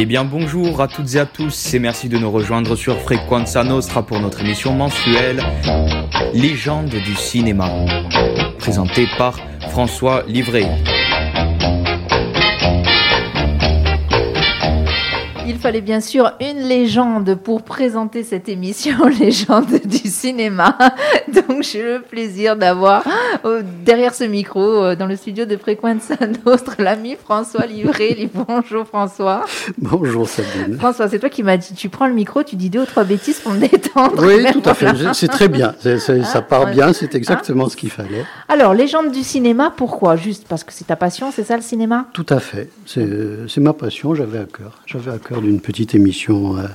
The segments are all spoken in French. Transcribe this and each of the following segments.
Eh bien bonjour à toutes et à tous et merci de nous rejoindre sur Frequenza Nostra pour notre émission mensuelle Légende du cinéma, présentée par François Livray. Il fallait bien sûr une légende pour présenter cette émission Légende du cinéma. Donc j'ai le plaisir d'avoir euh, derrière ce micro, euh, dans le studio de Frequenza Nostra, l'ami François Livré. Bonjour François. Bonjour Sabine. François, c'est toi qui m'as dit, tu prends le micro, tu dis deux ou trois bêtises pour me détendre. Oui, tout à fait. C'est très bien. ça part bien, c'est exactement ce qu'il fallait. Alors, légende du cinéma, pourquoi? Juste parce que c'est ta passion, c'est ça le cinéma? Tout à fait. C'est ma passion, j'avais à cœur. J'avais à cœur d'une petite émission euh,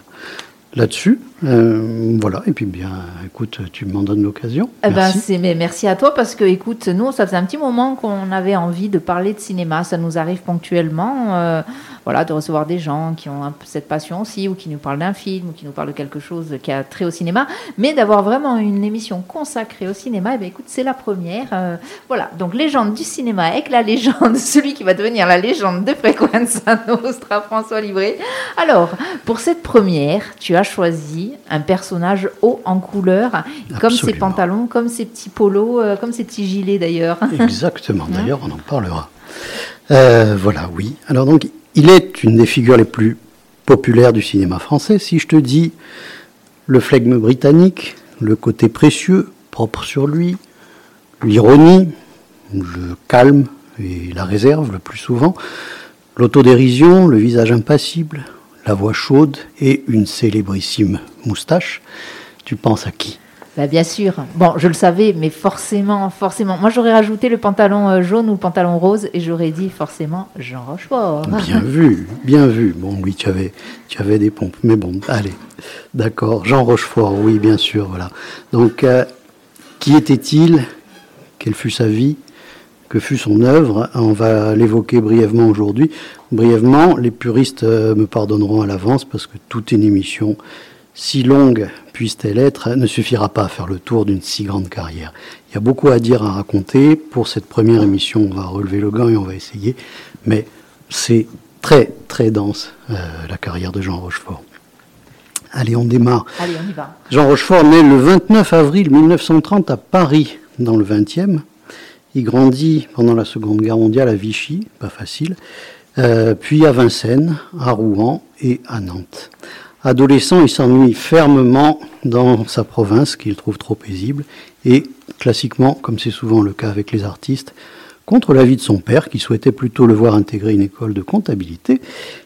là-dessus. Euh, voilà, et puis bien, écoute, tu m'en donnes l'occasion. Eh ben, merci. mais merci à toi parce que, écoute, nous, ça faisait un petit moment qu'on avait envie de parler de cinéma. Ça nous arrive ponctuellement. Euh, voilà, de recevoir des gens qui ont un cette passion aussi, ou qui nous parlent d'un film, ou qui nous parlent de quelque chose qui a trait au cinéma, mais d'avoir vraiment une émission consacrée au cinéma, eh bien, écoute, c'est la première. Euh, voilà, donc légende du cinéma avec la légende, celui qui va devenir la légende de Frequenza Nostra, François Livré. Alors, pour cette première, tu as choisi un personnage haut en couleur, comme ses pantalons, comme ses petits polos, euh, comme ses petits gilets d'ailleurs. Exactement, d'ailleurs, on en parlera. Euh, voilà, oui. Alors donc, il est une des figures les plus populaires du cinéma français. Si je te dis le flegme britannique, le côté précieux, propre sur lui, l'ironie, le calme et la réserve le plus souvent, l'autodérision, le visage impassible, la voix chaude et une célébrissime moustache, tu penses à qui? Bah, bien sûr. Bon, je le savais, mais forcément, forcément. Moi, j'aurais rajouté le pantalon euh, jaune ou le pantalon rose et j'aurais dit forcément Jean Rochefort. Bien vu, bien vu. Bon, oui, tu avais, tu avais des pompes, mais bon, allez, d'accord. Jean Rochefort, oui, bien sûr, voilà. Donc, euh, qui était-il? Quelle fut sa vie? Que fut son œuvre On va l'évoquer brièvement aujourd'hui. Brièvement, les puristes euh, me pardonneront à l'avance parce que toute une émission si longue puisse-t-elle être, ne suffira pas à faire le tour d'une si grande carrière. Il y a beaucoup à dire, à raconter. Pour cette première émission, on va relever le gant et on va essayer. Mais c'est très, très dense, euh, la carrière de Jean Rochefort. Allez, on démarre. Allez, on y va. Jean Rochefort naît le 29 avril 1930 à Paris, dans le 20e. Il grandit pendant la Seconde Guerre mondiale à Vichy, pas facile, euh, puis à Vincennes, à Rouen et à Nantes. Adolescent, il s'ennuie fermement dans sa province, qu'il trouve trop paisible, et classiquement, comme c'est souvent le cas avec les artistes, contre l'avis de son père, qui souhaitait plutôt le voir intégrer une école de comptabilité,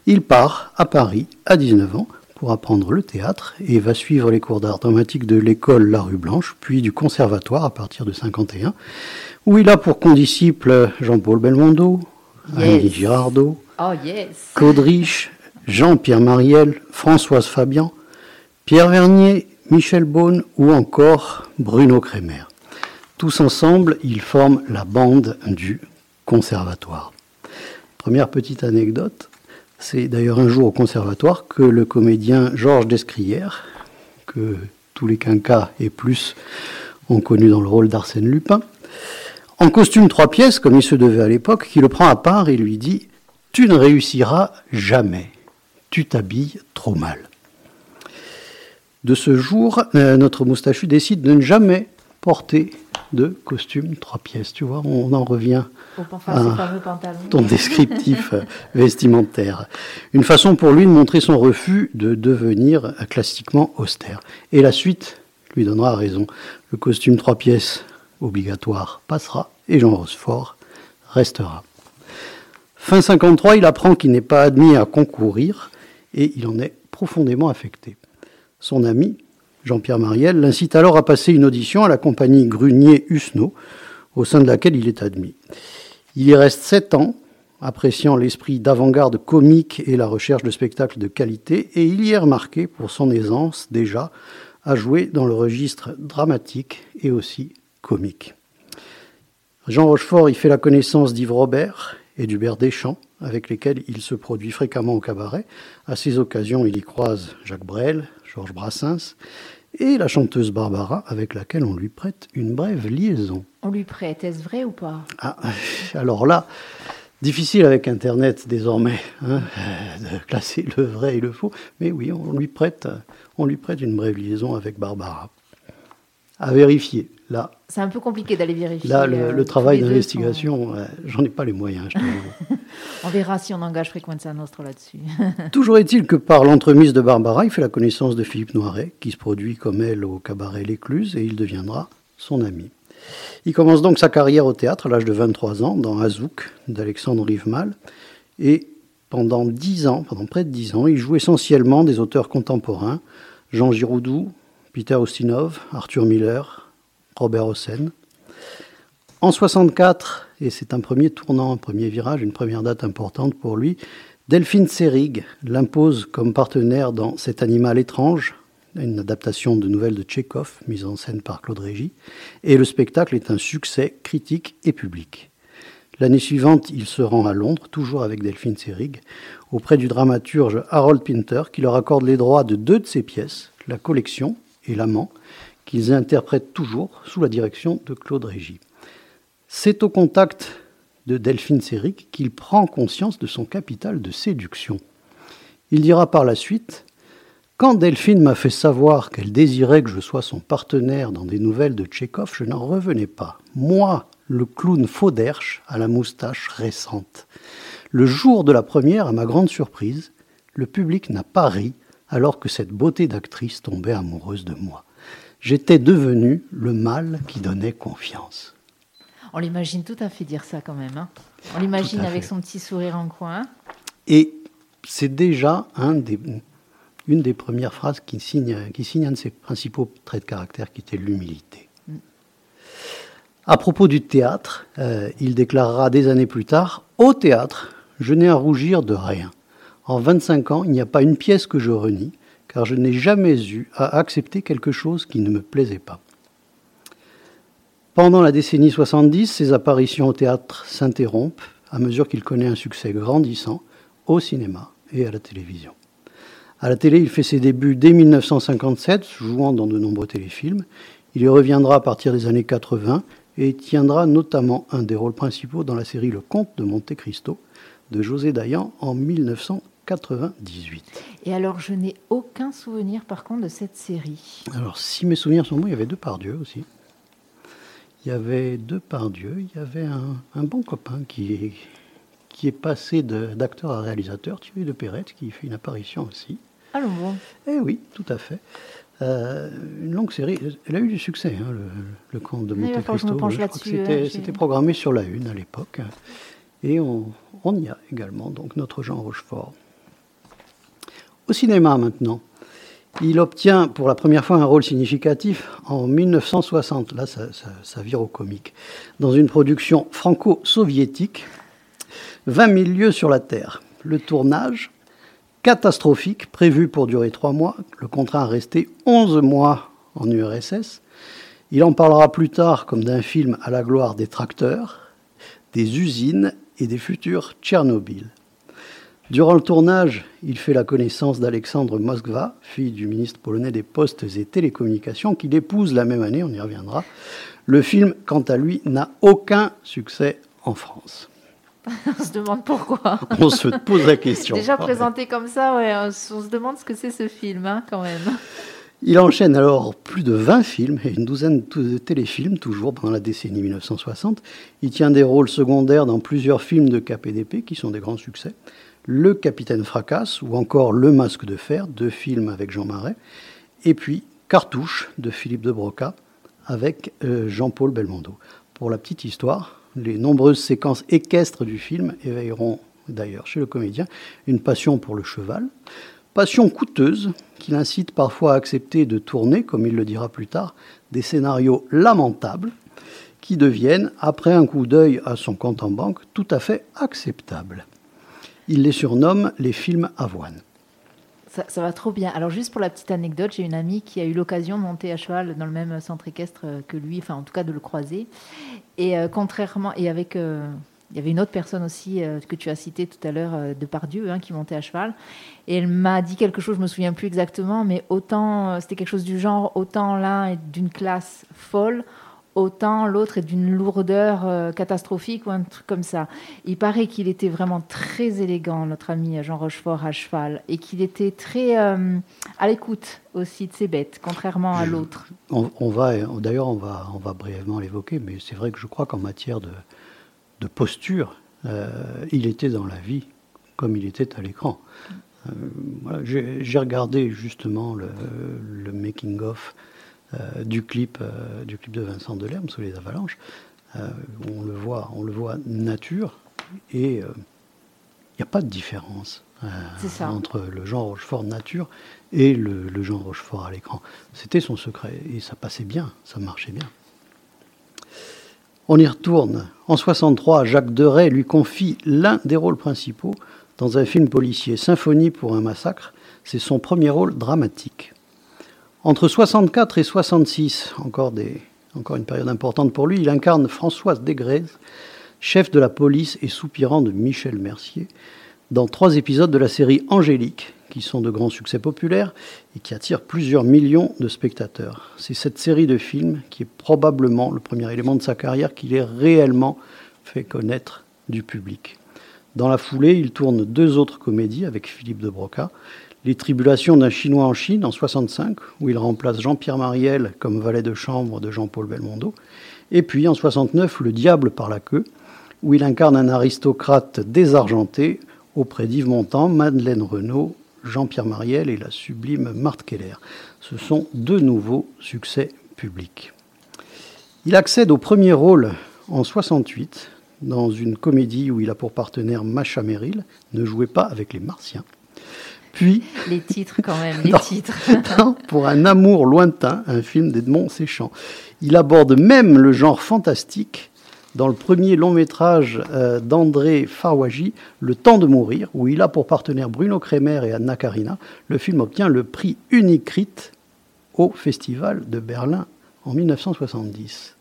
il part à Paris à 19 ans pour apprendre le théâtre et va suivre les cours d'art dramatique de l'école La Rue Blanche, puis du conservatoire à partir de 51, où il a pour condisciples Jean-Paul Belmondo, Andy Girardot, oh, yes. Claude Rich, Jean-Pierre Mariel, Françoise Fabian, Pierre Vernier, Michel Beaune ou encore Bruno Kremer. Tous ensemble, ils forment la bande du conservatoire. Première petite anecdote, c'est d'ailleurs un jour au conservatoire que le comédien Georges Descrières, que tous les quinquas et plus ont connu dans le rôle d'Arsène Lupin, en costume trois pièces, comme il se devait à l'époque, qui le prend à part et lui dit Tu ne réussiras jamais tu t'habilles trop mal. De ce jour, euh, notre moustachu décide de ne jamais porter de costume trois pièces. Tu vois, on en revient à ton descriptif euh, vestimentaire. Une façon pour lui de montrer son refus de devenir classiquement austère. Et la suite lui donnera raison. Le costume trois pièces obligatoire passera et Jean Rochefort restera. Fin 53, il apprend qu'il n'est pas admis à concourir et il en est profondément affecté. Son ami, Jean-Pierre Mariel, l'incite alors à passer une audition à la compagnie Grunier-Husneau, au sein de laquelle il est admis. Il y reste sept ans, appréciant l'esprit d'avant-garde comique et la recherche de spectacles de qualité, et il y est remarqué pour son aisance déjà à jouer dans le registre dramatique et aussi comique. Jean Rochefort y fait la connaissance d'Yves Robert et d'Hubert Deschamps, avec lesquels il se produit fréquemment au cabaret. À ces occasions, il y croise Jacques Brel, Georges Brassens et la chanteuse Barbara, avec laquelle on lui prête une brève liaison. On lui prête, est-ce vrai ou pas? Ah, Alors là, Difficile avec Internet désormais hein, de classer le vrai et le faux, mais oui, on lui prête, on lui prête une brève liaison avec Barbara. À vérifier. Là, c'est un peu compliqué d'aller vérifier. Là, le, euh, travail d'investigation, j'en ai pas les moyens. Je on verra si on engage Frequenza Nostra là-dessus. Toujours est-il que par l'entremise de Barbara, il fait la connaissance de Philippe Noiret, qui se produit comme elle au cabaret L'Écluse, et il deviendra son ami. Il commence donc sa carrière au théâtre à l'âge de 23 ans dans Azouk d'Alexandre Rivemal. Et pendant 10 ans, pendant près de 10 ans, il joue essentiellement des auteurs contemporains Jean Giroudou, Peter Ustinov, Arthur Miller, Robert Hossein. En 64, et c'est un premier tournant, un premier virage, une première date importante pour lui, Delphine Seyrig l'impose comme partenaire dans Cet animal étrange, une adaptation de nouvelles de Tchékov, mise en scène par Claude Régis, et le spectacle est un succès critique et public. L'année suivante, il se rend à Londres, toujours avec Delphine Seyrig, auprès du dramaturge Harold Pinter, qui leur accorde les droits de deux de ses pièces, La collection et L'amant, qu'ils interprètent toujours sous la direction de Claude Régis. C'est au contact de Delphine Seyrig qu'il prend conscience de son capital de séduction. Il dira par la suite quand Delphine m'a fait savoir qu'elle désirait que je sois son partenaire dans des nouvelles de Tchékov, je n'en revenais pas. Moi, le clown Fauderche à la moustache récente. Le jour de la première, à ma grande surprise, le public n'a pas ri alors que cette beauté d'actrice tombait amoureuse de moi. J'étais devenu le mâle qui donnait confiance. On l'imagine tout à fait dire ça quand même. Hein. On l'imagine avec son petit sourire en coin. Et c'est déjà un des, une des premières phrases qui signe, qui signe un de ses principaux traits de caractère, qui était l'humilité. À propos du théâtre, euh, il déclarera des années plus tard Au théâtre, je n'ai à rougir de rien. En 25 ans, il n'y a pas une pièce que je renie, car je n'ai jamais eu à accepter quelque chose qui ne me plaisait pas. Pendant la décennie 70, ses apparitions au théâtre s'interrompent à mesure qu'il connaît un succès grandissant au cinéma et à la télévision. À la télé, il fait ses débuts dès 1957, jouant dans de nombreux téléfilms. Il y reviendra à partir des années 80 et tiendra notamment un des rôles principaux dans la série Le Comte de Monte Cristo de José Dayan en 1998. Et alors, je n'ai aucun souvenir par contre de cette série. Alors, si mes souvenirs sont bons, il y avait deux par Dieu aussi. Il y avait deux par Dieu, il y avait un, un bon copain qui est, qui est passé d'acteur à réalisateur, Thierry de Perrette, qui fait une apparition aussi. Ah bon Eh oui, tout à fait. Euh, une longue série. Elle a eu du succès, hein, le, le, Comte de Monte Cristo. c'était programmé sur la Une à l'époque. Et on, on, y a également donc notre Jean Rochefort. Au cinéma maintenant. Il obtient pour la première fois un rôle significatif en 1960. Là, ça, vire au comique. Dans une production franco-soviétique 20 000 lieues sur la Terre. Le tournage, catastrophique, prévu pour durer trois mois, le contrat a resté 11 mois en URSS. Il en parlera plus tard comme d'un film à la gloire des tracteurs, des usines et des futurs Tchernobyl. Durant le tournage, il fait la connaissance d'Alexandre Moskva, fille du ministre polonais des Postes et Télécommunications, qu'il épouse la même année, on y reviendra. Le film, quant à lui, n'a aucun succès en France. on se demande pourquoi. on se pose la question. Déjà présenté comme ça, ouais, on se demande ce que c'est ce film, hein, quand même. Il enchaîne alors plus de 20 films et une douzaine de téléfilms, toujours pendant la décennie 1960. Il tient des rôles secondaires dans plusieurs films de KPDP qui sont des grands succès. Le Capitaine Fracasse ou encore Le Masque de Fer, deux films avec Jean Marais. Et puis Cartouche de Philippe de Broca avec euh, Jean-Paul Belmondo. Pour la petite histoire, les nombreuses séquences équestres du film éveilleront d'ailleurs chez le comédien une passion pour le cheval, passion coûteuse qui l'incite parfois à accepter de tourner, comme il le dira plus tard, des scénarios lamentables qui deviennent, après un coup d'œil à son compte en banque, tout à fait acceptables. Il les surnomme les films avoine. Ça, va trop bien. Alors juste pour la petite anecdote, j'ai une amie qui a eu l'occasion de monter à cheval dans le même centre équestre que lui, enfin en tout cas de le croiser. Et euh, contrairement, et avec, euh, il y avait une autre personne aussi euh, que tu as citée tout à l'heure, de Pardieu, hein, qui montait à cheval. Et elle m'a dit quelque chose, je me souviens plus exactement, mais autant c'était quelque chose du genre, autant l'un est d'une classe folle, autant l'autre est d'une lourdeur euh, catastrophique ou un truc comme ça. Il paraît qu'il était vraiment très élégant, notre ami Jean Rochefort à cheval, et qu'il était très euh, à l'écoute aussi de ses bêtes, contrairement à l'autre. On, va, d'ailleurs, on va, on va brièvement l'évoquer, mais c'est vrai que je crois qu'en matière de, de posture, euh, il était dans la vie comme il était à l'écran. J'ai regardé justement le, le making-of du, clip, euh, du clip de Vincent Delerme sous les avalanches. Euh, on, le voit, on le voit nature et il n'y a pas de différence entre le Jean Rochefort nature et le, le Jean Rochefort à l'écran. C'était son secret et ça passait bien, ça marchait bien. On y retourne. En 63, Jacques Deray lui confie l'un des rôles principaux dans un film policier, Symphonie pour un massacre. C'est son premier rôle dramatique. Entre 64 et 66, encore, une période importante pour lui, il incarne Françoise Desgrèzes, chef de la police et soupirant de Michel Mercier, dans trois épisodes de la série Angélique, qui sont de grands succès populaires et qui attirent plusieurs millions de spectateurs. C'est cette série de films qui est probablement le premier élément de sa carrière qu'il ait réellement fait connaître du public. Dans la foulée, il tourne deux autres comédies avec Philippe de Broca, les tribulations d'un Chinois en Chine en 65, où il remplace Jean-Pierre Mariel comme valet de chambre de Jean-Paul Belmondo. Et puis en 69, Le Diable par la queue, où il incarne un aristocrate désargenté auprès d'Yves Montand, Madeleine Renaud, Jean-Pierre Mariel et la sublime Marthe Keller. Ce sont deux nouveaux succès publics. Il accède au premier rôle en 68 dans une comédie où il a pour partenaire Macha Merrill, Ne jouez pas avec les Martiens. Puis. Les titres, quand même, les titres. pour un amour lointain, un film d'Edmond Séchant. Il aborde même le genre fantastique dans le premier long métrage euh, d'André Farwaji, Le temps de mourir, où il a pour partenaire Bruno Kremer et Anna Karina. Le film obtient le prix Unicrit au Festival de Berlin en 1970.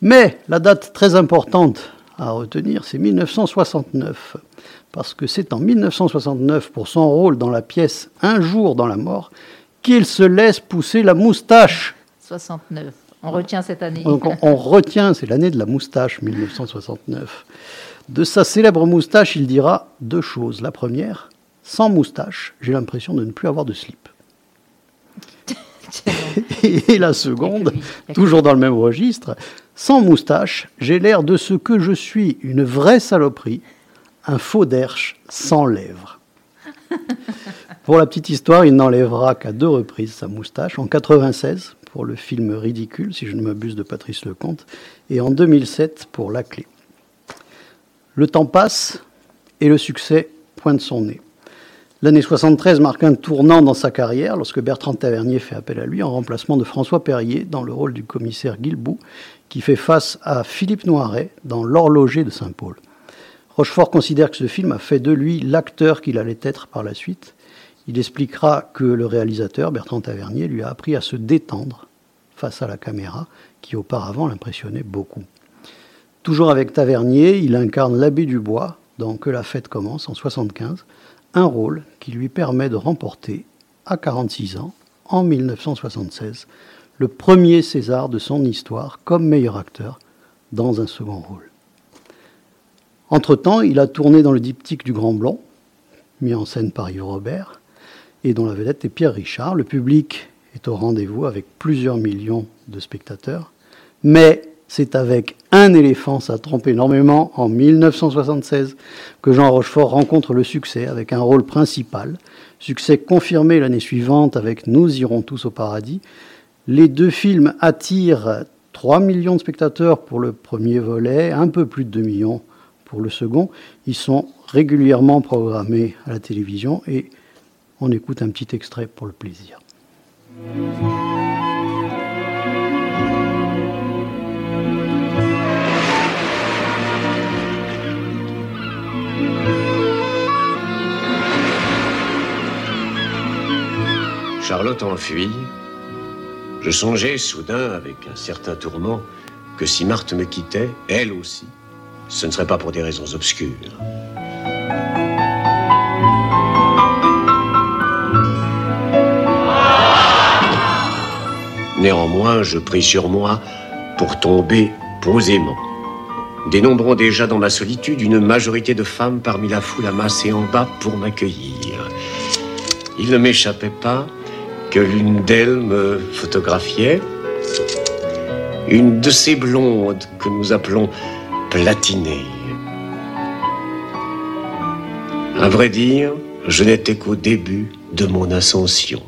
Mais la date très importante à retenir, c'est 1969 parce que c'est en 1969, pour son rôle dans la pièce Un jour dans la mort, qu'il se laisse pousser la moustache. 69. On retient cette année. Donc on, retient, c'est l'année de la moustache, 1969. De sa célèbre moustache, il dira deux choses. La première, sans moustache, j'ai l'impression de ne plus avoir de slip. Et la seconde, toujours dans le même registre, sans moustache, j'ai l'air de ce que je suis, une vraie saloperie, un faux derche sans lèvres. pour la petite histoire, il n'enlèvera qu'à deux reprises sa moustache, en 96 pour le film Ridicule, si je ne m'abuse de Patrice Lecomte, et en 2007 pour La Clé. Le temps passe et le succès pointe son nez. L'année 73 marque un tournant dans sa carrière lorsque Bertrand Tavernier fait appel à lui en remplacement de François Perrier dans le rôle du commissaire Guilbou, qui fait face à Philippe Noiret dans L'horloger de Saint-Paul. Rochefort considère que ce film a fait de lui l'acteur qu'il allait être par la suite. Il expliquera que le réalisateur, Bertrand Tavernier, lui a appris à se détendre face à la caméra, qui auparavant l'impressionnait beaucoup. Toujours avec Tavernier, il incarne l'abbé Dubois dans Que la fête commence en 75, un rôle qui lui permet de remporter, à 46 ans, en 1976, le premier César de son histoire comme meilleur acteur dans un second rôle. Entre-temps, il a tourné dans le diptyque du Grand Blanc, mis en scène par Yves Robert, et dont la vedette est Pierre Richard. Le public est au rendez-vous avec plusieurs millions de spectateurs. Mais c'est avec Un éléphant, ça trompe énormément, en 1976, que Jean Rochefort rencontre le succès avec un rôle principal. Succès confirmé l'année suivante avec Nous irons tous au paradis. Les deux films attirent 3 millions de spectateurs pour le premier volet, un peu plus de 2 millions pour le second. Ils sont régulièrement programmés à la télévision et on écoute un petit extrait pour le plaisir. Charlotte enfuie. Je songeais soudain, avec un certain tourment, que si Marthe me quittait, elle aussi, ce ne serait pas pour des raisons obscures. Néanmoins, je pris sur moi pour tomber posément, dénombrant déjà dans ma solitude une majorité de femmes parmi la foule amassée en bas pour m'accueillir. Il ne m'échappait pas que l'une d'elles me photographiait, une de ces blondes que nous appelons platinées. À vrai dire, je n'étais qu'au début de mon ascension.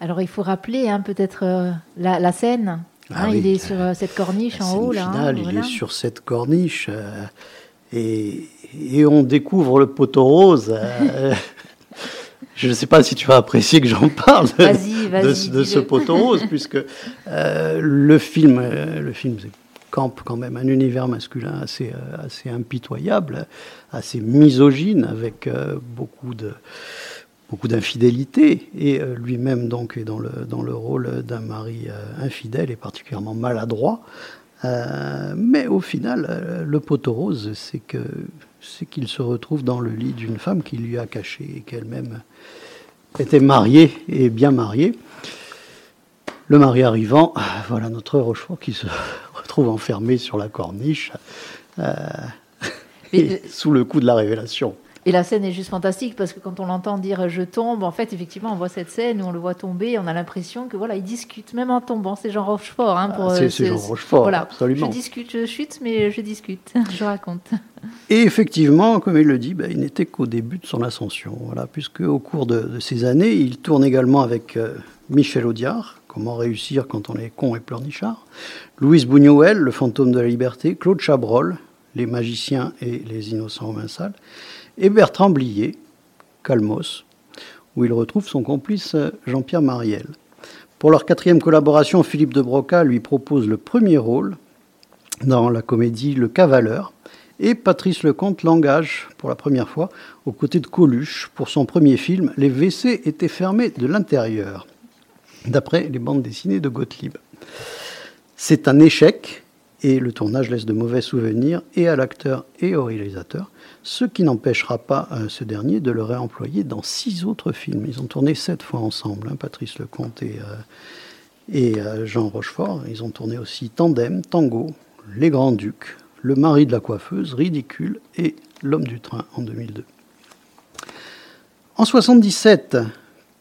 Alors il faut rappeler hein, peut-être euh, la, scène. Ah hein, il est sur euh, cette corniche en haut là. Hein, il est sur cette corniche euh, et, on découvre le poteau rose. je ne sais pas si tu vas apprécier que j'en parle de, de, ce poteau rose, puisque le film, le film campe quand même un univers masculin assez, assez impitoyable, assez misogyne, avec beaucoup de beaucoup d'infidélité et euh, lui-même donc est dans le, dans le rôle d'un mari euh, infidèle et particulièrement maladroit. Euh, mais au final, le poteau rose, c'est que c'est qu'il se retrouve dans le lit d'une femme qui lui a caché et qu'elle-même était mariée et bien mariée. Le mari arrivant, voilà notre Rochefort qui se retrouve enfermé sur la corniche sous le coup de la révélation. Et la scène est juste fantastique parce que quand on l'entend dire je tombe, en fait, effectivement, on voit cette scène où on le voit tomber, on a l'impression que voilà, il discute même en tombant. C'est Jean Rochefort. Hein, ah, c'est, Jean Rochefort, voilà. absolument. Je discute, je chute, mais je discute, je raconte. Et effectivement, comme il le dit, ben, il n'était qu'au début de son ascension, voilà, puisque au cours de, ces années, il tourne également avec euh, Michel Audiard, Comment réussir quand on est con et pleurnichard, Louise Buñuel, Le fantôme de la liberté, Claude Chabrol, Les magiciens et les innocents sales, et Bertrand Blier, Calmos, où il retrouve son complice Jean-Pierre Mariel. Pour leur quatrième collaboration, Philippe de Broca lui propose le premier rôle dans la comédie Le Cavaleur, et Patrice Lecomte l'engage pour la première fois aux côtés de Coluche pour son premier film Les WC étaient fermés de l'intérieur, d'après les bandes dessinées de Gottlieb. C'est un échec et le tournage laisse de mauvais souvenirs et à l'acteur et au réalisateur ce qui n'empêchera pas euh, ce dernier de le réemployer dans six autres films. Ils ont tourné sept fois ensemble, hein, Patrice Lecomte et, euh, euh, Jean Rochefort. Ils ont tourné aussi Tandem, Tango, Les Grands Ducs, Le mari de la coiffeuse, Ridicule et L'homme du train en 2002. En 77,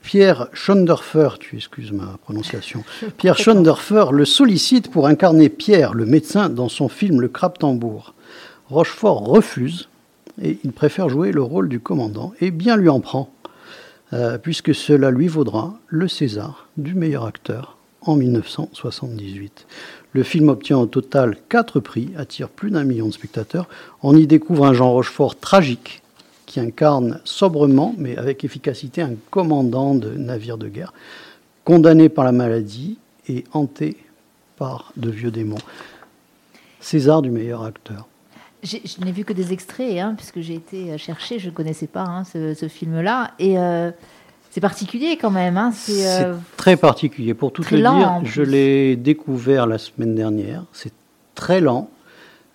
Pierre Schonderfer, tu excuses ma prononciation, Pierre Schonderfer le sollicite pour incarner Pierre, le médecin, dans son film Le Crabe Tambour. Rochefort refuse et il préfère jouer le rôle du commandant, et bien lui en prend, euh, puisque cela lui vaudra le César du meilleur acteur en 1978. Le film obtient au total quatre prix, attire plus d'un million de spectateurs. On y découvre un Jean Rochefort tragique qui incarne sobrement, mais avec efficacité, un commandant de navire de guerre, condamné par la maladie et hanté par de vieux démons. César du meilleur acteur. Je n'ai vu que des extraits, hein, puisque j'ai été chercher, je ne connaissais pas hein, ce, film-là. Et euh, c'est particulier quand même. Hein, c'est euh, très particulier. Pour tout te dire, je l'ai découvert la semaine dernière. C'est très lent.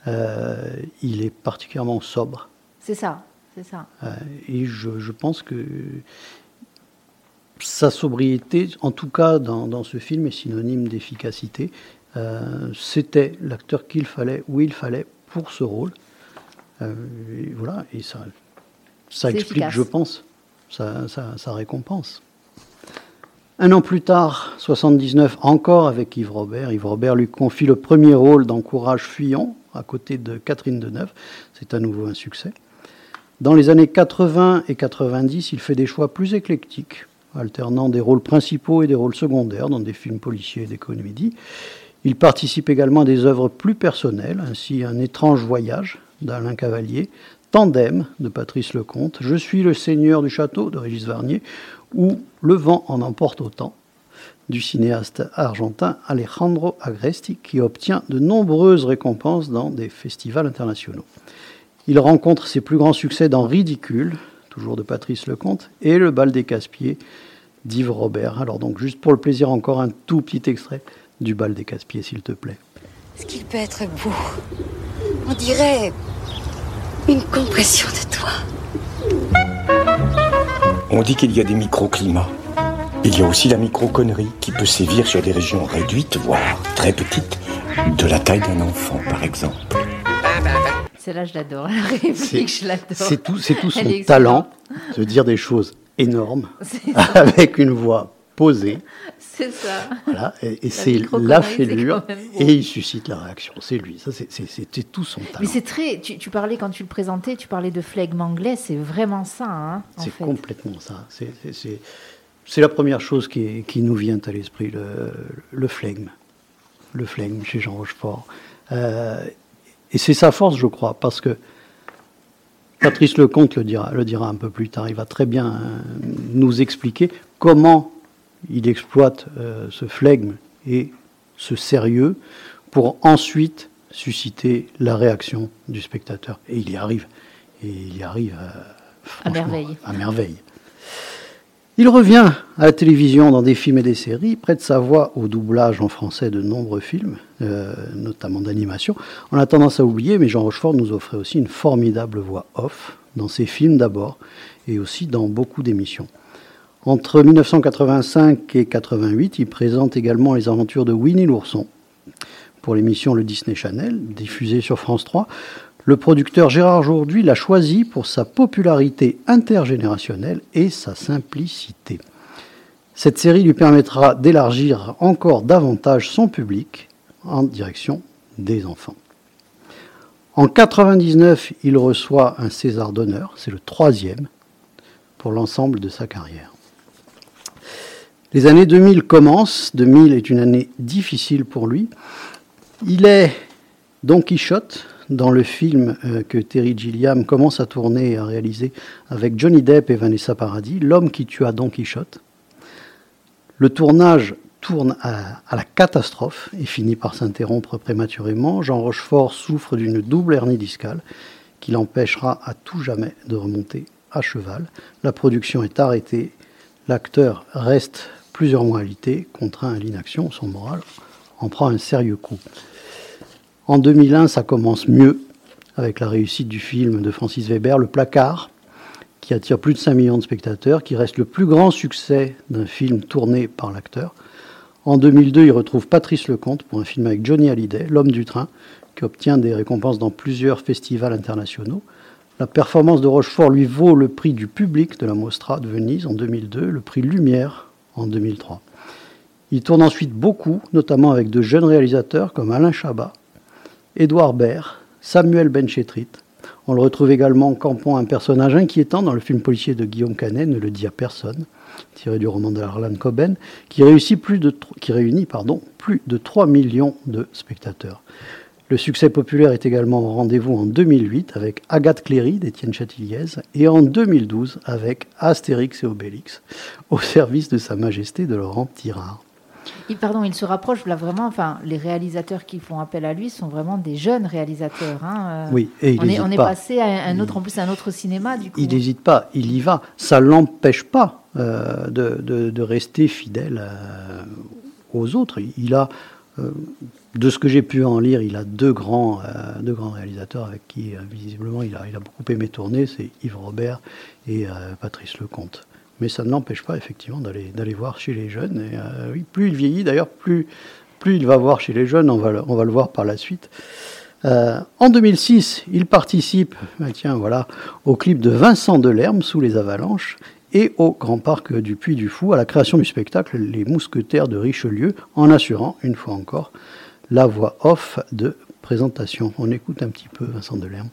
Euh, il est particulièrement sobre. C'est ça, c'est ça. et je, je, pense que sa sobriété, en tout cas dans, dans ce film, est synonyme d'efficacité. C'était l'acteur qu'il fallait, où il fallait pour ce rôle. Euh, et voilà, et ça, ça explique, je pense, sa, récompense. Un an plus tard, 79, encore avec Yves Robert. Yves Robert lui confie le premier rôle dans Courage fuyant, à côté de Catherine Deneuve. C'est à nouveau un succès. Dans les années 80 et 90, il fait des choix plus éclectiques, alternant des rôles principaux et des rôles secondaires dans des films policiers et des comédies. Il participe également à des œuvres plus personnelles, ainsi Un étrange voyage d'Alain Cavalier, Tandem de Patrice Lecomte, Je suis le seigneur du château de Régis Varnier, ou Le vent en emporte autant du cinéaste argentin Alejandro Agresti, qui obtient de nombreuses récompenses dans des festivals internationaux. Il rencontre ses plus grands succès dans Ridicule, toujours de Patrice Lecomte, et Le bal des casse-pieds d'Yves Robert. Alors donc juste pour le plaisir encore un tout petit extrait du bal des casse-pieds, s'il te plaît. Ce qu'il peut être beau? On dirait une compression de toi. On dit qu'il y a des microclimats. Il y a aussi la microconnerie qui peut sévir sur des régions réduites, voire très petites, De la taille d'un enfant, par exemple. Celle-là, je l'adore. La réplique, je l'adore. C'est tout, c'est tout son talent de dire des choses énormes avec une voix posée. C'est ça. Voilà, et, c'est la fêlure et il suscite la réaction. C'est lui, ça c'était tout son talent. Mais c'est très. Tu, tu parlais quand tu le présentais, tu parlais de flegme anglais, c'est vraiment ça, hein, C'est complètement ça. C'est- la première chose qui, qui nous vient à l'esprit, le, le flegme. Le flegme chez Jean Rochefort. Euh, et c'est sa force, je crois, parce que Patrice Lecomte le dira, le dira un peu plus tard. Il va très bien euh, nous expliquer comment il exploite euh, ce flegme et ce sérieux pour ensuite susciter la réaction du spectateur. Et il y arrive. Et il y arrive euh, merveille. À merveille. Il revient à la télévision dans des films et des séries, prête sa voix au doublage en français de nombreux films, euh, notamment d'animation. On a tendance à oublier, mais Jean Rochefort nous offrait aussi une formidable voix off, dans ses films d'abord, et aussi dans beaucoup d'émissions. Entre 1985 et 88, il présente également les aventures de Winnie l'ourson pour l'émission Le Disney Channel, diffusée sur France 3. Le producteur Gérard Jourduy l'a choisi pour sa popularité intergénérationnelle et sa simplicité. Cette série lui permettra d'élargir encore davantage son public en direction des enfants. En 99, il reçoit un César d'honneur, c'est le troisième pour l'ensemble de sa carrière. Les années 2000 commencent, 2000 est une année difficile pour lui. Il est Don Quichotte dans le film euh, que Terry Gilliam commence à tourner et à réaliser avec Johnny Depp et Vanessa Paradis, L'homme qui tua Don Quichotte. Le tournage tourne à, à la catastrophe et finit par s'interrompre prématurément. Jean Rochefort souffre d'une double hernie discale qui l'empêchera à tout jamais de remonter à cheval. La production est arrêtée. L'acteur reste plusieurs mois alité, contraint à l'inaction. Son moral en prend un sérieux coup. En 2001, ça commence mieux avec la réussite du film de Francis Weber, Le Placard, qui attire plus de 5 millions de spectateurs, qui reste le plus grand succès d'un film tourné par l'acteur. En 2002, il retrouve Patrice Lecomte pour un film avec Johnny Hallyday, L'homme du train, qui obtient des récompenses dans plusieurs festivals internationaux. La performance de Rochefort lui vaut le prix du public de la Mostra de Venise en 2002, le prix Lumière en 2003. Il tourne ensuite beaucoup, notamment avec de jeunes réalisateurs comme Alain Chabat, Édouard Baird, Samuel Benchetrit. On le retrouve également campant un personnage inquiétant dans le film policier de Guillaume Canet, Ne le dit à personne, tiré du roman de Harlan Coben, qui réunit pardon, plus de 3 millions de spectateurs. Le succès populaire est également au rendez-vous en 2008 avec Agathe Cléry d'Étienne Chatiliez et en 2012 avec Astérix et Obélix au service de Sa Majesté de Laurent Tirard. Il, pardon, il se rapproche là vraiment. Enfin, les réalisateurs qui font appel à lui sont vraiment des jeunes réalisateurs. hein, euh, Oui, et il on est, on est pas. passé à un autre, en plus, à un autre cinéma du coup. Il n'hésite pas, il y va. Ça l'empêche pas euh, de, de- de rester fidèle euh, aux autres. Il a, euh, de ce que j'ai pu en lire, il a deux grands, deux grands réalisateurs avec qui, visiblement, il a, il a beaucoup aimé tourner. C'est Yves Robert et Patrice Lecomte. Mais ça ne l'empêche pas, effectivement, d'aller voir chez les jeunes. Et, euh, oui, plus il vieillit, d'ailleurs, plus, plus il va voir chez les jeunes. On va le, on va le voir par la suite. Euh, en 2006, il participe, ah tiens, voilà, au clip de Vincent Delerme sous les avalanches et au Grand Parc du Puy du Fou à la création du spectacle Les Mousquetaires de Richelieu, en assurant, une fois encore, la voix off de présentation. On écoute un petit peu Vincent Delerme.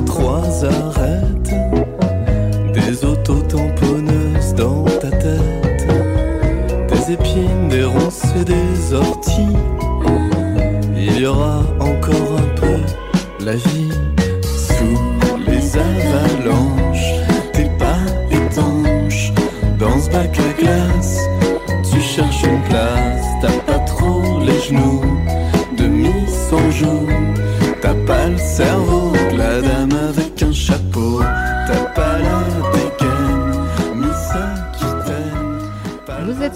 Trois arêtes, des auto-tamponneuses dans ta tête, des épines, des ronces et des orties. Il y aura encore un peu la vie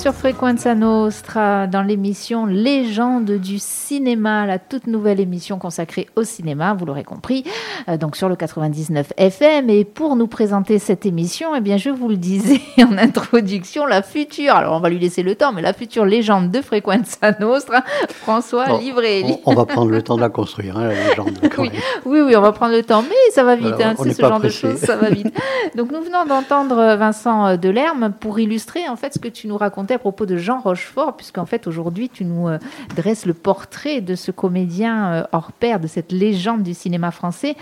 sur Frequenza Nostra dans l'émission Légende du cinéma, la toute nouvelle émission consacrée au cinéma, vous l'aurez compris, euh, donc sur le 99 FM. Et pour nous présenter cette émission, eh bien, je vous le disais en introduction, la future, alors on va lui laisser le temps, mais la future légende de Frequenza Nostra, François Bon, Livrelli. on, on va prendre le temps de la construire, hein, la légende. quand Oui, même. oui, oui, on va prendre le temps, mais ça va vite, hein, c'est ce genre pressé. de choses, ça va vite. Donc nous venons d'entendre euh, Vincent euh, Delerme pour illustrer en fait ce que tu nous racontais à propos de Jean Rochefort, puisqu'en fait aujourd'hui tu nous dresses le portrait de ce comédien euh, hors pair, de cette légende du cinéma français.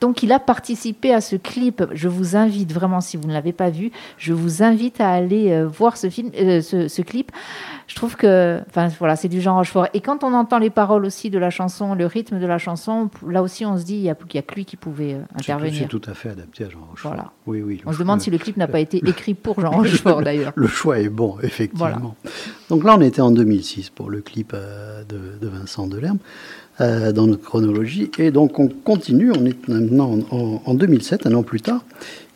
Donc il a participé à ce clip. Je vous invite vraiment, si vous ne l'avez pas vu, je vous invite à aller euh, voir ce film, euh, ce, ce clip. Je trouve que, enfin voilà, c'est du Jean Rochefort. Et quand on entend les paroles aussi de la chanson, le rythme de la chanson, là aussi on se dit il n'y a, a que lui qui pouvait euh, intervenir. C'est tout à fait adapté à Jean Rochefort. Voilà. Oui, oui. On se demande si le clip n'a pas été écrit pour Jean Rochefort d'ailleurs. Le choix est bon, effectivement. Voilà. Donc là, on était en 2006 pour le clip de, de Vincent Delerme euh, dans notre chronologie. Et donc, on continue. On est maintenant en, en- en 2007, un an plus tard.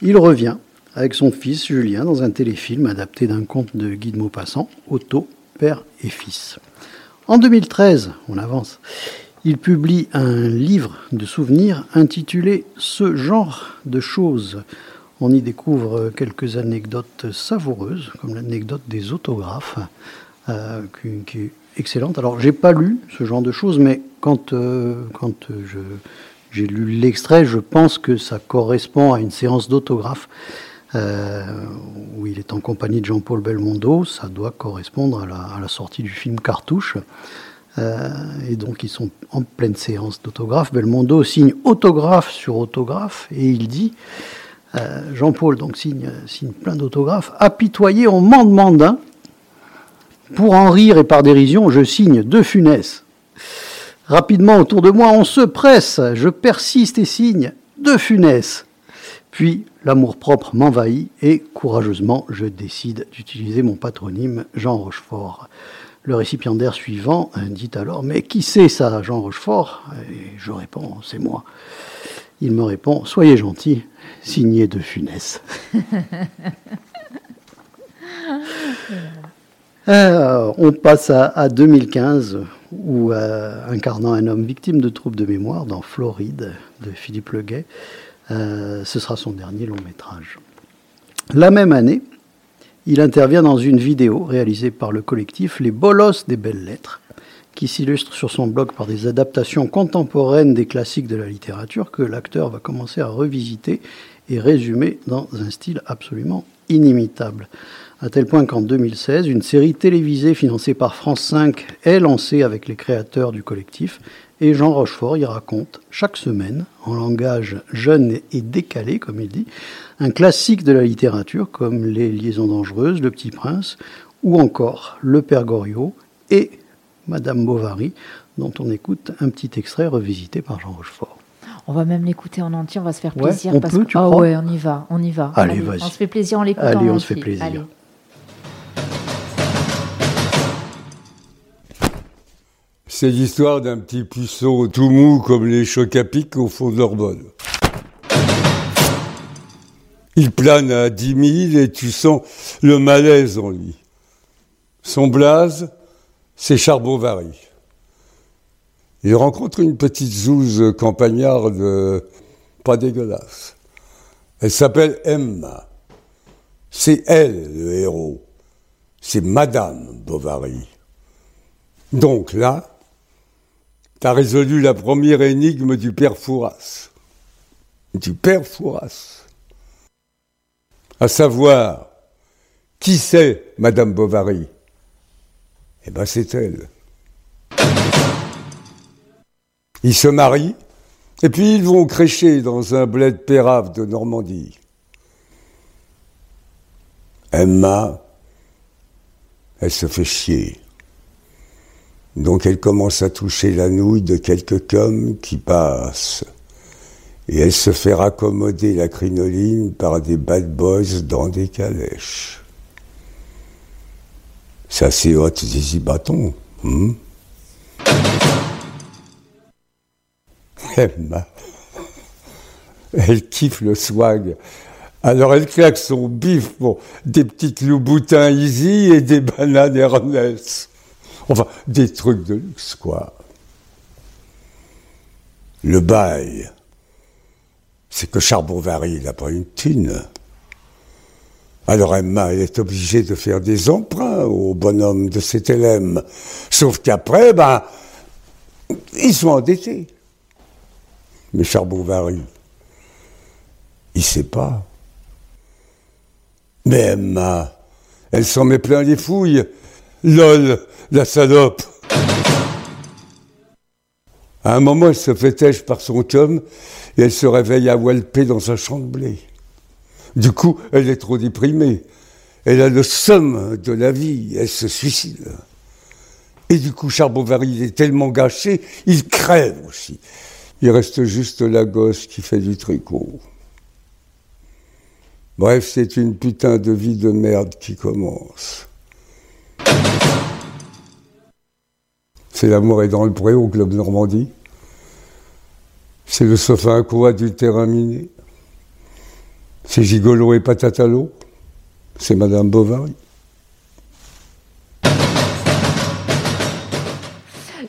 Il revient avec son fils Julien dans un téléfilm adapté d'un conte de Guy de Maupassant, Otto, père et fils. En 2013, on avance, il publie un livre de souvenirs intitulé Ce genre de choses. On y découvre quelques anecdotes savoureuses, comme l'anecdote des autographes, euh, qui, qui est excellente. Alors, j'ai pas lu ce genre de choses, mais quand, euh, quand je, j'ai lu l'extrait, je pense que ça correspond à une séance d'autographes euh, où il est en compagnie de Jean-Paul Belmondo. Ça doit correspondre à la, sortie du film Cartouche. Euh, et donc ils sont en pleine séance d'autographes. Belmondo signe autographe sur autographe et il dit, euh, Jean-Paul donc signe, plein d'autographes, apitoyé en mandemandin, pour en rire et par dérision, je signe de funès. Rapidement autour de moi, on se presse, je persiste et signe de funès. Puis l'amour-propre m'envahit et courageusement je décide d'utiliser mon patronyme Jean Rochefort. Le récipiendaire suivant dit alors Mais qui c'est ça, Jean Rochefort? Et je réponds C'est moi. Il me répond Soyez gentil, signé de Funès. Euh, on passe à, à 2015, où euh, incarnant un homme victime de troubles de mémoire dans Floride de Philippe Leguet, euh, ce sera son dernier long métrage. La même année, il intervient dans une vidéo réalisée par le collectif Les Bolos des Belles Lettres, qui s'illustre sur son blog par des adaptations contemporaines des classiques de la littérature que l'acteur va commencer à revisiter et résumer dans un style absolument inimitable. À tel point qu'en 2016, une série télévisée financée par France 5 est lancée avec les créateurs du collectif et Jean Rochefort y raconte chaque semaine, en langage jeune et décalé, comme il dit, un classique de la littérature comme Les Liaisons dangereuses, Le Petit Prince, ou encore Le Père Goriot et Madame Bovary, dont on écoute un petit extrait revisité par Jean Rochefort. On va même l'écouter en entier, on va se faire Ouais, plaisir. on parce peut, que... tu ah crois ouais, on y va, on y va. Allez, vas-y. On se fait plaisir en l'écoutant. Allez, on en se fait entier. plaisir. Allez. C'est l'histoire d'un petit puceau tout mou comme les chocs à pic au fond de leur bol. Il plane à dix mille et tu sens le malaise en lui. Son blaze, c'est Charbon-Vary. Il rencontre une petite zouze campagnarde pas dégueulasse. Elle s'appelle Emma. C'est elle le héros. C'est Madame Bovary. Donc là, tu as résolu la première énigme du père Fouras. Du père Fouras. À savoir, qui c'est Madame Bovary? Eh bien, c'est elle. Ils se marient, et puis ils vont crécher dans un bled pérave de Normandie. Emma, elle se fait chier. Donc elle commence à toucher la nouille de quelques coms qui passent. Et elle se fait raccommoder la crinoline par des bad boys dans des calèches. C'est assez haute des bâtons. Hmm? Emma, elle kiffe le swag. Alors elle claque son bif pour des petites loups-boutins easy et des bananes Ernest. Enfin, des trucs de luxe, quoi. Le bail, c'est que Charbon-Vary, il n'a pas une thune. Alors Emma, elle est obligée de faire des emprunts au bonhomme de cet élève. Sauf qu'après, ben, ils sont endettés. Mais Charbon-Vary, il sait pas. Mais Emma, elle s'en met plein les fouilles. Lol, la salope. À un moment, elle se fait par son chum et elle se réveille à Walpé dans un champ de blé. Du coup, elle est trop déprimée. Elle a le somme de la vie, elle se suicide. Et du coup, Charbon-Vary est tellement gâché, il crève aussi. Il reste juste la gosse qui fait du tricot. Bref, c'est une putain de vie de merde qui commence. C'est l'amour est dans le pré au Club Normandie. C'est le sofa à du terrain miné. C'est Gigolo et Patatalo. C'est Madame Bovary.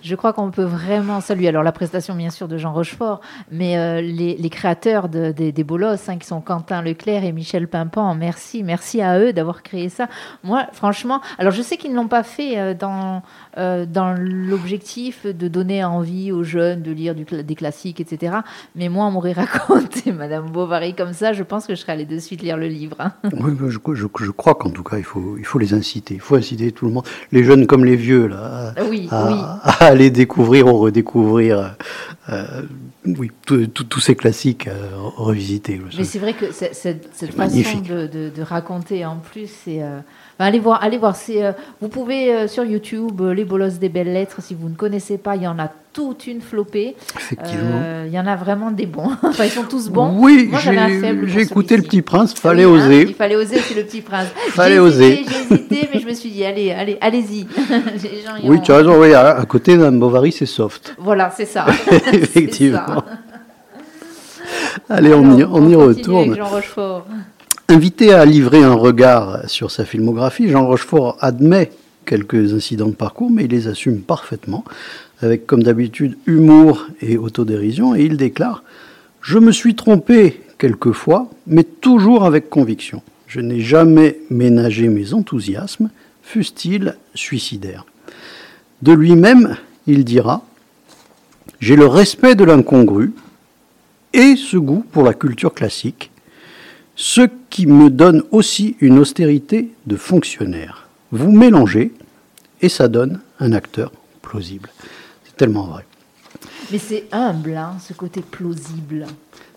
Je crois qu'on peut vraiment saluer alors la prestation bien sûr de Jean Rochefort, mais euh, les, créateurs des Bolos, hein, qui sont Quentin Leclerc et Michel Pimpan, merci, merci à eux d'avoir créé ça. Moi, franchement, alors je sais qu'ils ne l'ont pas fait euh, dans, euh, dans l'objectif de donner envie aux jeunes de lire du, des classiques, etc. Mais moi, on m'aurait raconté Madame Bovary comme ça, je pense que je serais allée de suite lire le livre. Hein. Oui, je, je, crois qu'en tout cas, il faut, il faut les inciter. Il faut inciter tout le monde, les jeunes comme les vieux, là, oui, à, oui. à aller découvrir ou redécouvrir euh, oui, tous ces classiques euh, revisités. Mais c'est vrai que cette, cette façon de, de, raconter en plus, c'est allez voir, allez voir. C'est, euh, vous pouvez euh, sur YouTube euh, les bolosses des belles lettres. Si vous ne connaissez pas, il y en a toute une flopée. Effectivement. Il y en a vraiment des bons. enfin, ils sont tous bons. Oui, j'ai écouté le Petit Prince. Fallait hein, oser. il fallait oser, c'est le Petit Prince. Fallait oser. J'ai hésité, mais je me suis dit, allez, allez, allez-y. oui, tu as raison. Oui, à, côté d'un Bovary, c'est soft. Voilà, c'est ça. Effectivement. Allez, on, y, on, y retourne. Avec Jean Rochefort. Invité à livrer un regard sur sa filmographie, Jean Rochefort admet quelques incidents de parcours, mais il les assume parfaitement, avec comme d'habitude humour et autodérision, et il déclare Je me suis trompé quelquefois, mais toujours avec conviction. Je n'ai jamais ménagé mes enthousiasmes, fussent-ils suicidaires. De lui-même, il dira J'ai le respect de l'incongru et ce goût pour la culture classique ce qui me donne aussi une austérité de fonctionnaire. Vous mélangez et ça donne un acteur plausible. C'est tellement vrai. Mais c'est humble, hein, ce côté plausible.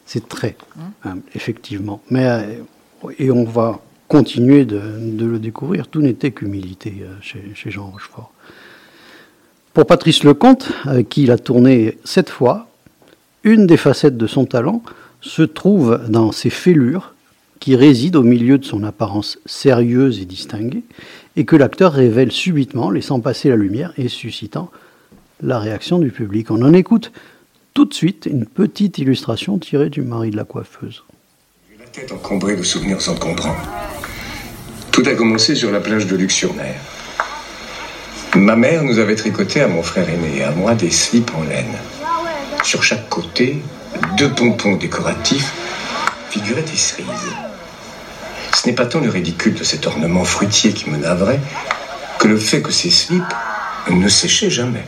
C'est très hein humble, effectivement. Mais, euh, et on va continuer de, le découvrir. Tout n'était qu'humilité euh, chez, chez, Jean Rochefort. Pour Patrice Lecomte, avec qui il a tourné cette fois, une des facettes de son talent se trouve dans ses fêlures qui réside au milieu de son apparence sérieuse et distinguée, et que l'acteur révèle subitement, laissant passer la lumière et suscitant la réaction du public. On en écoute tout de suite une petite illustration tirée du mari de la coiffeuse. La tête encombrée de souvenirs sans comprendre. Tout a commencé sur la plage de Luxurnaire. Ma mère nous avait tricoté à mon frère aîné et à moi des slips en laine. Sur chaque côté, deux pompons décoratifs figuraient des cerises. Ce n'est pas tant le ridicule de cet ornement fruitier qui me navrait que le fait que ces slips ne séchaient jamais.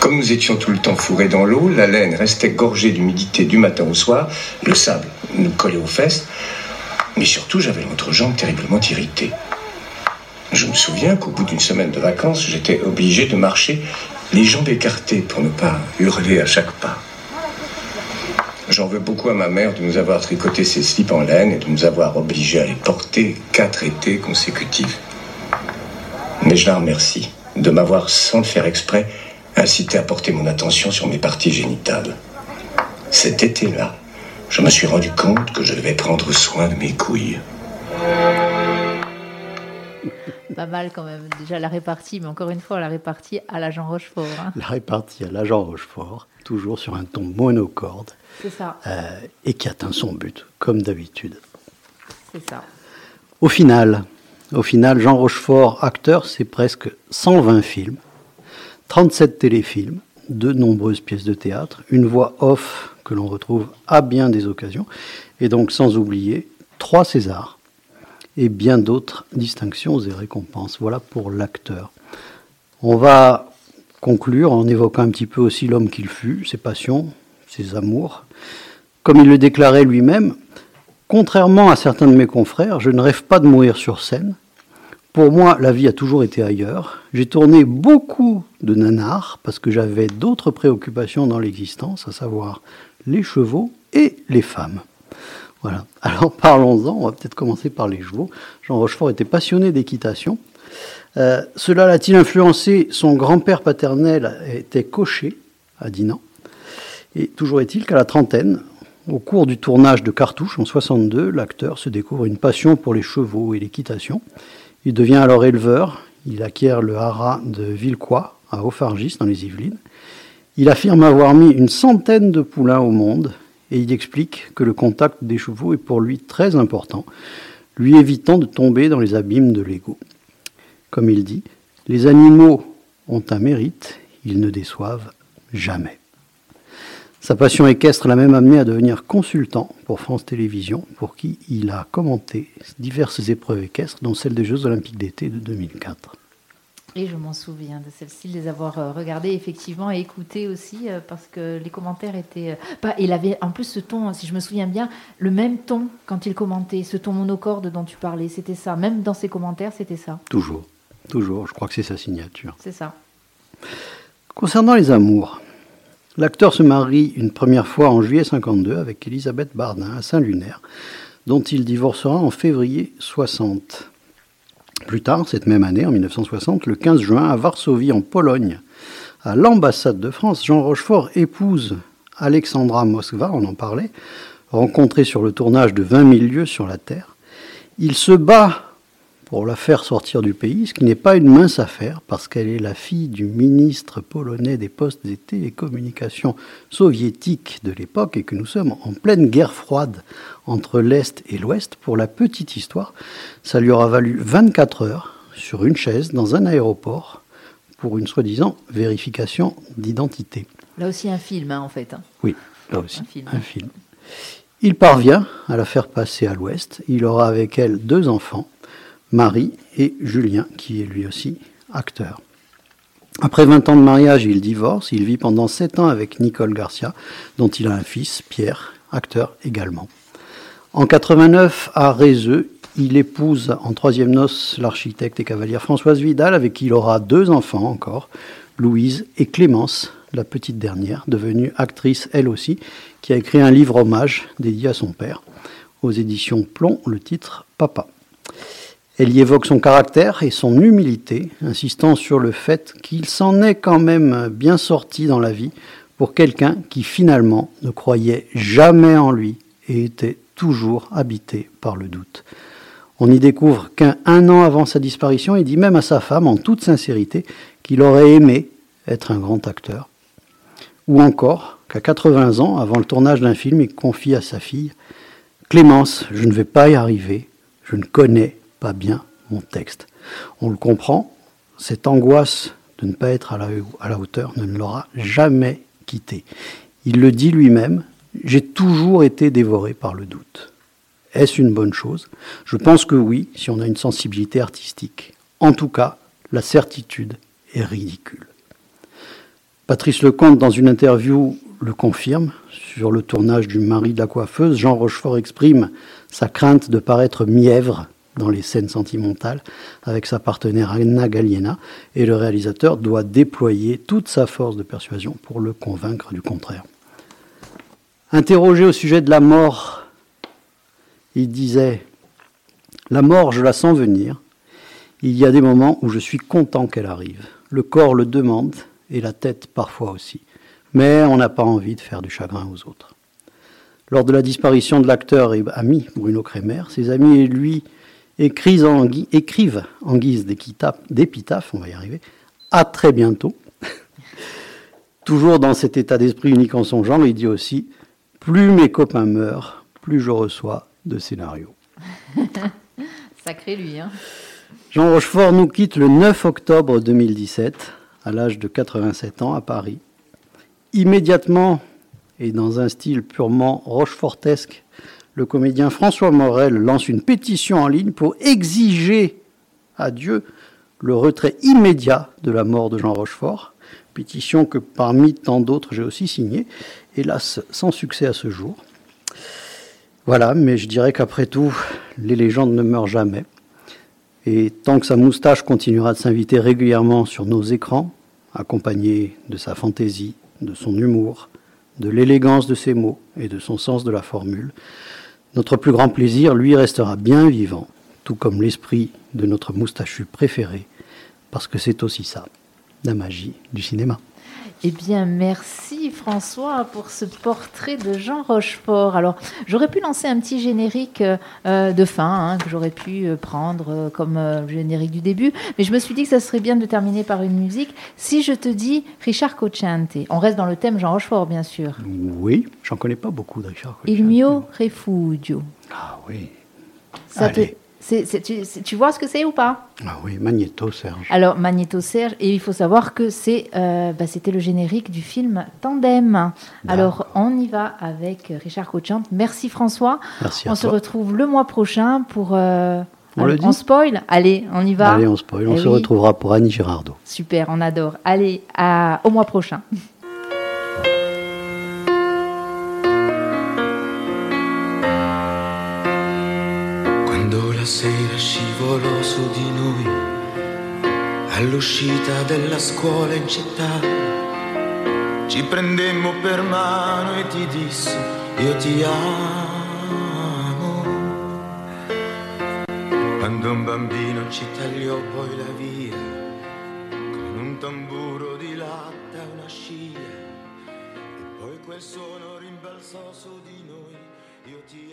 Comme nous étions tout le temps fourrés dans l'eau, la laine restait gorgée d'humidité du matin au soir, le sable nous collait aux fesses, mais surtout j'avais l'entrejambe terriblement irritée. Je me souviens qu'au bout d'une semaine de vacances, j'étais obligé de marcher les jambes écartées pour ne pas hurler à chaque pas. J'en veux beaucoup à ma mère de nous avoir tricoté ces slips en laine et de nous avoir obligés à les porter quatre étés consécutifs. Mais je la remercie de m'avoir, sans le faire exprès, incité à porter mon attention sur mes parties génitales. Cet été-là, je me suis rendu compte que je devais prendre soin de mes couilles. Pas mal quand même, déjà la répartie, mais encore une fois, la répartie à l'agent Rochefort. hein. La répartie à l'agent Rochefort, toujours sur un ton monocorde, ça, euh, et qui atteint son but, comme d'habitude. c'est ça. Au final, au final, Jean Rochefort, acteur, c'est presque 120 films, 37 téléfilms, de nombreuses pièces de théâtre, une voix off que l'on retrouve à bien des occasions, et donc sans oublier trois Césars et bien d'autres distinctions et récompenses. Voilà pour l'acteur. On va conclure en évoquant un petit peu aussi l'homme qu'il fut, ses passions, ses amours. Comme il le déclarait lui-même, Contrairement à certains de mes confrères, je ne rêve pas de mourir sur scène. Pour moi, la vie a toujours été ailleurs. J'ai tourné beaucoup de nanars parce que j'avais d'autres préoccupations dans l'existence, à savoir les chevaux et les femmes. Voilà. Alors parlons-en, on va peut-être commencer par les chevaux. Jean Rochefort était passionné d'équitation. Euh, cela l'a-t-il influencé? Son grand-père paternel était cocher à Dinan. Et toujours est-il qu'à la trentaine, au cours du tournage de Cartouche en 62, l'acteur se découvre une passion pour les chevaux et l'équitation. Il devient alors éleveur. Il acquiert le haras de Villequois à Haut-Fargis dans les Yvelines. Il affirme avoir mis une centaine de poulains au monde et il explique que le contact des chevaux est pour lui très important, lui évitant de tomber dans les abîmes de l'ego. Comme il dit, les animaux ont un mérite, ils ne déçoivent jamais. Sa passion équestre l'a même amené à devenir consultant pour France Télévisions, pour qui il a commenté diverses épreuves équestres, dont celle des Jeux Olympiques d'été de 2004. Et je m'en souviens de celle-ci, de les avoir euh, regardées effectivement et écoutées aussi, euh, parce que les commentaires étaient. Pas, il avait en plus ce ton, si je me souviens bien, le même ton quand il commentait, ce ton monocorde dont tu parlais, c'était ça. Même dans ses commentaires, c'était ça. Toujours, toujours, je crois que c'est sa signature. C'est ça. Concernant les amours, l'acteur se marie une première fois en juillet 52 avec Elisabeth Bardin à Saint-Lunaire, dont il divorcera en février 60. Plus tard, cette même année, en 1960, le 15 juin, à Varsovie, en Pologne, à l'ambassade de France, Jean Rochefort épouse Alexandra Moskva, on en parlait, rencontrée sur le tournage de 20 000 lieues sur la Terre. Il se bat pour la faire sortir du pays, ce qui n'est pas une mince affaire, parce qu'elle est la fille du ministre polonais des Postes et Télécommunications soviétiques de l'époque, et que nous sommes en pleine guerre froide entre l'Est et l'Ouest. Pour la petite histoire, ça lui aura valu 24 heures sur une chaise dans un aéroport pour une soi-disant vérification d'identité. Là aussi un film, hein, en fait. hein. Oui, là aussi, Un film. un film. Il parvient à la faire passer à l'ouest. Il aura avec elle deux enfants, Marie et Julien, qui est lui aussi acteur. Après 20 ans de mariage, il divorce. Il vit pendant 7 ans avec Nicole Garcia, dont il a un fils, Pierre, acteur également. En 89, à Rézeux, il épouse en troisième noces l'architecte et cavalière Françoise Vidal, avec qui il aura deux enfants encore, Louise et Clémence, la petite dernière, devenue actrice elle aussi, qui a écrit un livre hommage dédié à son père. Aux éditions Plomb, le titre Papa. Elle y évoque son caractère et son humilité, insistant sur le fait qu'il s'en est quand même bien sorti dans la vie pour quelqu'un qui finalement ne croyait jamais en lui et était toujours habité par le doute. On y découvre qu'un un an avant sa disparition, il dit même à sa femme, en toute sincérité, qu'il aurait aimé être un grand acteur. Ou encore qu'à 80 ans, avant le tournage d'un film, il confie à sa fille Clémence, je ne vais pas y arriver, je ne connais pas bien mon texte. On le comprend, cette angoisse de ne pas être à la, hauteur ne l'aura jamais quitté. Il le dit lui-même, j'ai toujours été dévoré par le doute. Est-ce une bonne chose? Je pense que oui, si on a une sensibilité artistique. En tout cas, la certitude est ridicule. Patrice Lecomte, dans une interview, le confirme. Sur le tournage du mari de la coiffeuse, Jean Rochefort exprime sa crainte de paraître mièvre dans les scènes sentimentales avec sa partenaire Anna Galliena et le réalisateur doit déployer toute sa force de persuasion pour le convaincre du contraire. Interrogé au sujet de la mort, il disait La mort, je la sens venir. Il y a des moments où je suis content qu'elle arrive. Le corps le demande et la tête parfois aussi. Mais on n'a pas envie de faire du chagrin aux autres. Lors de la disparition de l'acteur et ami Bruno Kremer, ses amis et lui écrivent en, écrivent en guise d'épitaphe, on va y arriver, à très bientôt. Toujours dans cet état d'esprit unique en son genre, il dit aussi Plus mes copains meurent, plus je reçois de scénarios. Sacré lui, hein Jean Rochefort nous quitte le 9 octobre 2017, à l'âge de 87 ans, à Paris. Immédiatement, et dans un style purement rochefortesque, le comédien François Morel lance une pétition en ligne pour exiger à Dieu le retrait immédiat de la mort de Jean Rochefort, pétition que parmi tant d'autres j'ai aussi signée, hélas sans succès à ce jour. Voilà, mais je dirais qu'après tout, les légendes ne meurent jamais. Et tant que sa moustache continuera de s'inviter régulièrement sur nos écrans, accompagnée de sa fantaisie, de son humour, de l'élégance de ses mots et de son sens de la formule, notre plus grand plaisir, lui, restera bien vivant, tout comme l'esprit de notre moustachu préféré, parce que c'est aussi ça, la magie du cinéma. Eh bien, merci François pour ce portrait de Jean Rochefort. Alors, j'aurais pu lancer un petit générique euh, de fin hein, que j'aurais pu euh, prendre euh, comme euh, générique du début, mais je me suis dit que ça serait bien de terminer par une musique. Si je te dis Richard Cocciante, on reste dans le thème Jean Rochefort, bien sûr. Oui, j'en connais pas beaucoup de Richard Cocciante. Il mio refugio. Ah oui. Ça te- Tu, vois ce que c'est ou pas? Ah oui, Magneto, Serge. Alors, Magneto Serge, et il faut savoir que c'est, euh, bah, c'était le générique du film Tandem. Alors, on y va avec Richard Cocciante. Merci François. Merci à on se retrouve le mois prochain pour. euh, On le dit spoil? Allez, on y va. Allez, on spoil. On Eh se retrouvera pour Annie Girardot. Super, on adore. Allez, à, au mois prochain. sera scivolò su di noi, all'uscita della scuola in città, ci prendemmo per mano e ti dissi io ti amo. Quando un bambino ci tagliò poi la via,